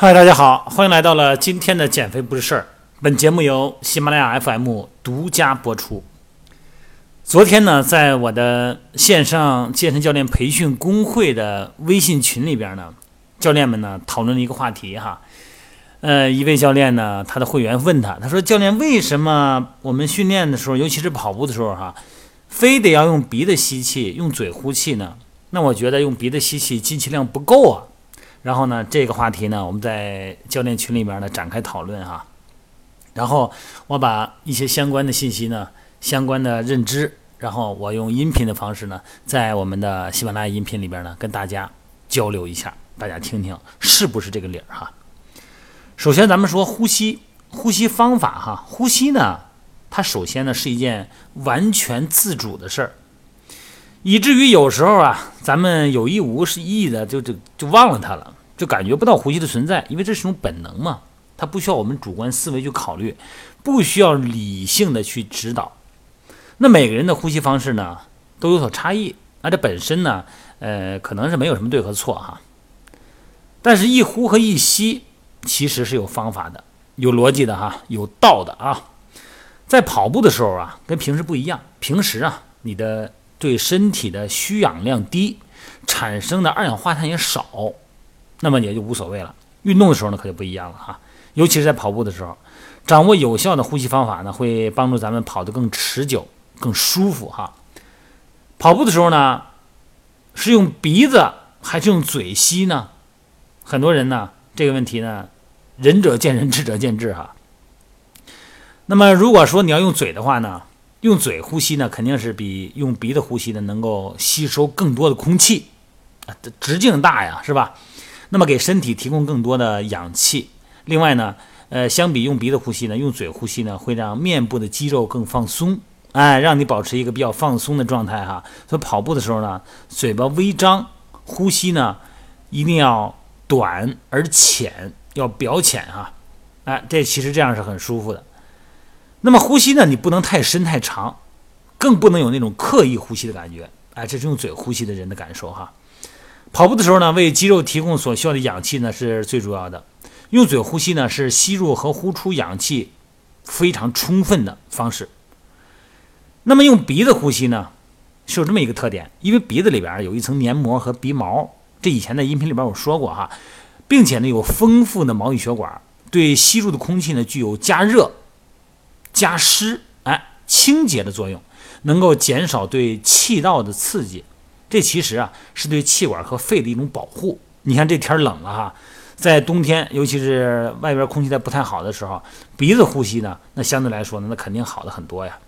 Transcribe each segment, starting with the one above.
嗨，大家好，欢迎来到了今天的减肥不是事儿。本节目由喜马拉雅 FM 独家播出。昨天呢，在我的线上健身教练培训工会的微信群里边呢，教练们呢讨论了一个话题哈。呃，一位教练呢，他的会员问他，他说：“教练，为什么我们训练的时候，尤其是跑步的时候哈，非得要用鼻子吸气，用嘴呼气呢？那我觉得用鼻子吸气进气量不够啊。”然后呢，这个话题呢，我们在教练群里面呢展开讨论哈。然后我把一些相关的信息呢、相关的认知，然后我用音频的方式呢，在我们的喜马拉雅音频里边呢，跟大家交流一下，大家听听是不是这个理儿哈。首先，咱们说呼吸，呼吸方法哈，呼吸呢，它首先呢是一件完全自主的事儿。以至于有时候啊，咱们有意无意的就就就忘了它了，就感觉不到呼吸的存在，因为这是一种本能嘛，它不需要我们主观思维去考虑，不需要理性的去指导。那每个人的呼吸方式呢都有所差异，那这本身呢，呃，可能是没有什么对和错哈。但是，一呼和一吸其实是有方法的，有逻辑的哈，有道的啊。在跑步的时候啊，跟平时不一样，平时啊，你的对身体的需氧量低，产生的二氧化碳也少，那么也就无所谓了。运动的时候呢，可就不一样了哈，尤其是在跑步的时候，掌握有效的呼吸方法呢，会帮助咱们跑得更持久、更舒服哈。跑步的时候呢，是用鼻子还是用嘴吸呢？很多人呢，这个问题呢，仁者见仁，智者见智哈。那么如果说你要用嘴的话呢？用嘴呼吸呢，肯定是比用鼻子呼吸呢能够吸收更多的空气，啊，直径大呀，是吧？那么给身体提供更多的氧气。另外呢，呃，相比用鼻子呼吸呢，用嘴呼吸呢，会让面部的肌肉更放松，哎，让你保持一个比较放松的状态哈。所以跑步的时候呢，嘴巴微张，呼吸呢一定要短而浅，要表浅哈。哎，这其实这样是很舒服的。那么呼吸呢？你不能太深太长，更不能有那种刻意呼吸的感觉。哎，这是用嘴呼吸的人的感受哈。跑步的时候呢，为肌肉提供所需要的氧气呢是最主要的。用嘴呼吸呢是吸入和呼出氧气非常充分的方式。那么用鼻子呼吸呢，是有这么一个特点，因为鼻子里边有一层黏膜和鼻毛，这以前在音频里边我说过哈，并且呢有丰富的毛细血管，对吸入的空气呢具有加热。加湿，哎，清洁的作用，能够减少对气道的刺激。这其实啊，是对气管和肺的一种保护。你看这天冷了哈，在冬天，尤其是外边空气在不太好的时候，鼻子呼吸呢，那相对来说呢，那肯定好的很多呀。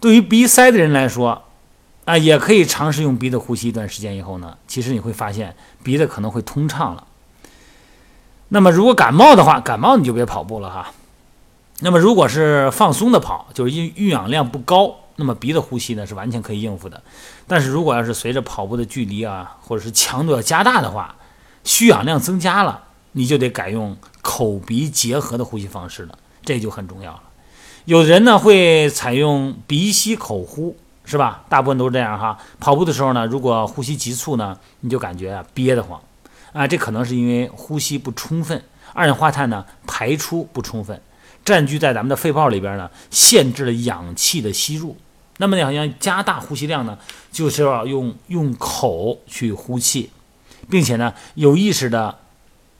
对于鼻塞的人来说，啊，也可以尝试用鼻子呼吸一段时间以后呢，其实你会发现鼻子可能会通畅了。那么如果感冒的话，感冒你就别跑步了哈。那么，如果是放松的跑，就是运运氧量不高，那么鼻子呼吸呢是完全可以应付的。但是如果要是随着跑步的距离啊，或者是强度要加大的话，需氧量增加了，你就得改用口鼻结合的呼吸方式了，这就很重要了。有的人呢会采用鼻吸口呼，是吧？大部分都是这样哈。跑步的时候呢，如果呼吸急促呢，你就感觉啊憋得慌啊，这可能是因为呼吸不充分，二氧化碳呢排出不充分。占据在咱们的肺泡里边呢，限制了氧气的吸入。那么你好像加大呼吸量呢，就是要用用口去呼气，并且呢有意识的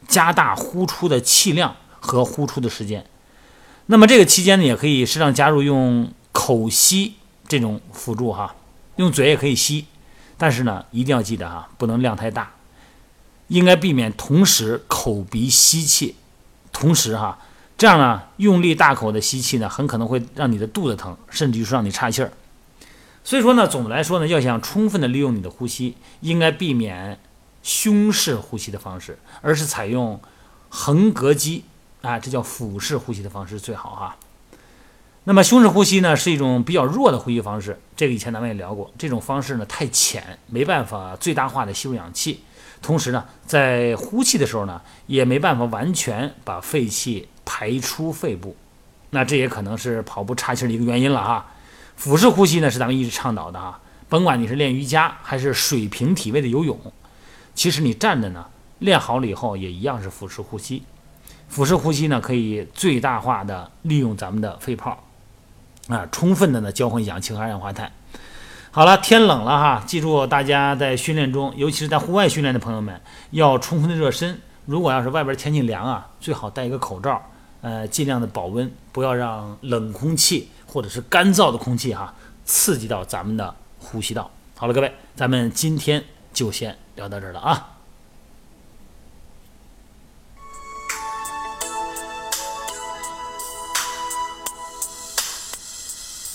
加大呼出的气量和呼出的时间。那么这个期间呢，也可以适当加入用口吸这种辅助哈，用嘴也可以吸，但是呢一定要记得哈，不能量太大，应该避免同时口鼻吸气，同时哈。这样呢，用力大口的吸气呢，很可能会让你的肚子疼，甚至于说让你岔气儿。所以说呢，总的来说呢，要想充分的利用你的呼吸，应该避免胸式呼吸的方式，而是采用横膈肌啊，这叫腹式呼吸的方式最好哈。那么胸式呼吸呢，是一种比较弱的呼吸方式，这个以前咱们也聊过，这种方式呢太浅，没办法最大化的吸入氧气，同时呢，在呼气的时候呢，也没办法完全把废气。排出肺部，那这也可能是跑步岔气的一个原因了哈。腹式呼吸呢是咱们一直倡导的哈，甭管你是练瑜伽还是水平体位的游泳，其实你站着呢练好了以后也一样是腹式呼吸。腹式呼吸呢，可以最大化的利用咱们的肺泡，啊，充分的呢交换氧气和二氧化碳。好了，天冷了哈，记住大家在训练中，尤其是在户外训练的朋友们，要充分的热身。如果要是外边天气凉啊，最好戴一个口罩，呃，尽量的保温，不要让冷空气或者是干燥的空气哈刺激到咱们的呼吸道。好了，各位，咱们今天就先聊到这儿了啊。